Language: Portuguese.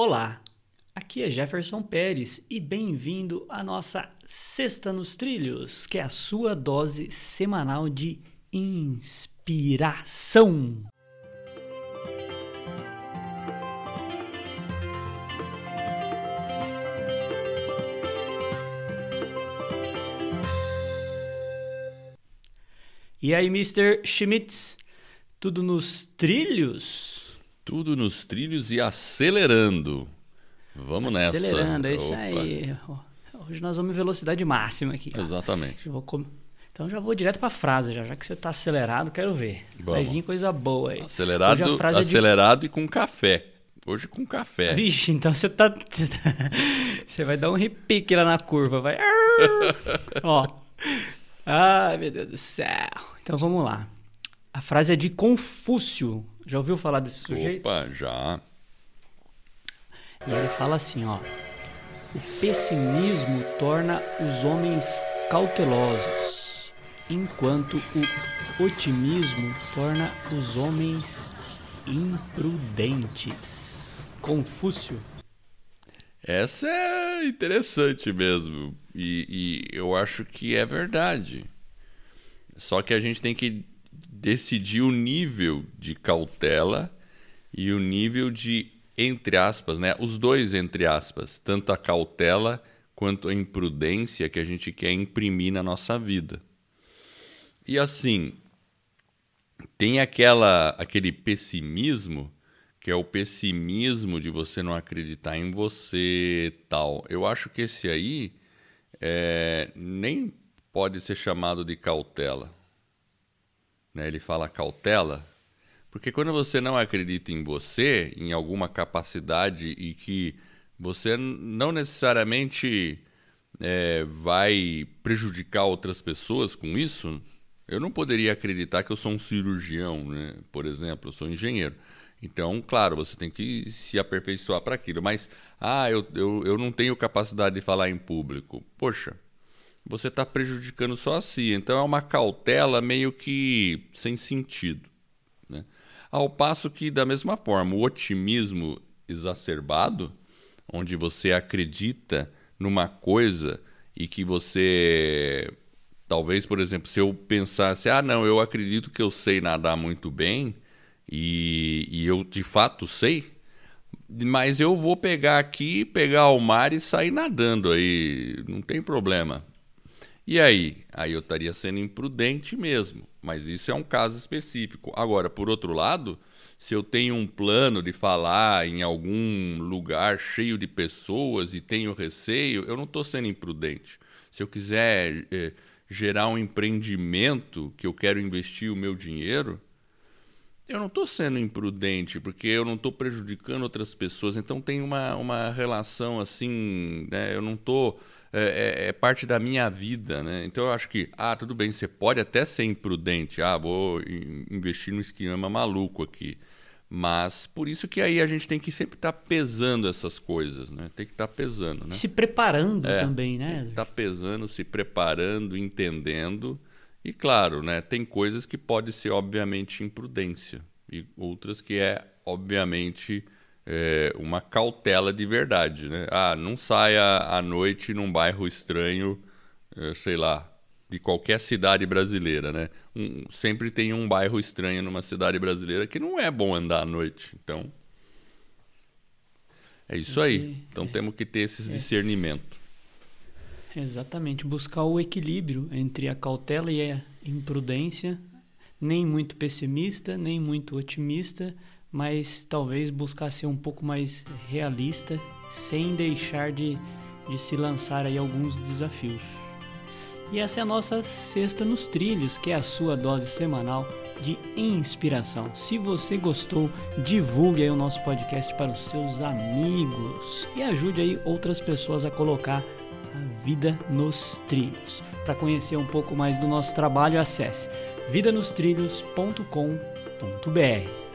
Olá, aqui é Jefferson Pérez e bem-vindo à nossa Sexta nos Trilhos, que é a sua dose semanal de inspiração. E aí, Mr. Schmitz, tudo nos trilhos? Tudo nos trilhos e acelerando. Vamos acelerando, nessa. Acelerando, é isso aí. Hoje nós vamos em velocidade máxima aqui. Exatamente. Com... Então já vou direto para a frase, já, já que você está acelerado, quero ver. Vamos. Vai vir coisa boa aí. Acelerado, acelerado de... e com café. Hoje com café. Vixe, então você tá. Você vai dar um repique lá na curva, vai. Ó. Ai, meu Deus do céu. Então vamos lá. A frase é de Confúcio. Já ouviu falar desse sujeito? Opa, já. E ele fala assim, ó. O pessimismo torna os homens cautelosos, enquanto o otimismo torna os homens imprudentes. Confúcio. Essa é interessante mesmo. E, e, eu acho que é verdade. Só que a gente tem que decidir o nível de cautela e o nível de entre aspas, né? Os dois entre aspas, tanto a cautela quanto a imprudência que a gente quer imprimir na nossa vida. E assim, tem aquela aquele pessimismo que é o pessimismo de você não acreditar em você, tal. Eu acho que esse aí é, nem pode ser chamado de cautela. Né? Ele fala cautela, porque quando você não acredita em você, em alguma capacidade e que você não necessariamente é, vai prejudicar outras pessoas com isso, eu não poderia acreditar que eu sou um cirurgião, né? por exemplo, eu sou engenheiro. Então, claro, você tem que se aperfeiçoar para aquilo. Mas, ah, eu, eu, eu não tenho capacidade de falar em público. Poxa, você está prejudicando só a si. Então, é uma cautela meio que sem sentido. Né? Ao passo que, da mesma forma, o otimismo exacerbado, onde você acredita numa coisa e que você. Talvez, por exemplo, se eu pensasse, ah, não, eu acredito que eu sei nadar muito bem e, e eu de fato sei, mas eu vou pegar aqui, pegar o mar e sair nadando aí, não tem problema. E aí? Aí eu estaria sendo imprudente mesmo. Mas isso é um caso específico. Agora, por outro lado, se eu tenho um plano de falar em algum lugar cheio de pessoas e tenho receio, eu não estou sendo imprudente. Se eu quiser é, gerar um empreendimento que eu quero investir o meu dinheiro, eu não estou sendo imprudente, porque eu não estou prejudicando outras pessoas. Então tem uma, uma relação assim, né? eu não estou. É, é, é, parte da minha vida, né? Então eu acho que, ah, tudo bem, você pode até ser imprudente, ah, vou investir no esquema maluco aqui. Mas por isso que aí a gente tem que sempre estar tá pesando essas coisas, né? Tem que estar tá pesando, né? Se preparando é, também, né? Estar tá pesando, se preparando, entendendo e claro, né, tem coisas que pode ser obviamente imprudência e outras que é obviamente é, uma cautela de verdade, né? Ah, não saia à noite num bairro estranho, é, sei lá, de qualquer cidade brasileira, né? Um, sempre tem um bairro estranho numa cidade brasileira que não é bom andar à noite, então é isso aí. Então é, temos que ter esses é. Exatamente, buscar o equilíbrio entre a cautela e a imprudência, nem muito pessimista, nem muito otimista, mas talvez buscar ser um pouco mais realista, sem deixar de, de se lançar aí alguns desafios. E essa é a nossa Sexta nos Trilhos, que é a sua dose semanal de inspiração. Se você gostou, divulgue aí o nosso podcast para os seus amigos e ajude aí outras pessoas a colocar a Vida nos Trilhos. Para conhecer um pouco mais do nosso trabalho, acesse vidanostrilhos.com.br.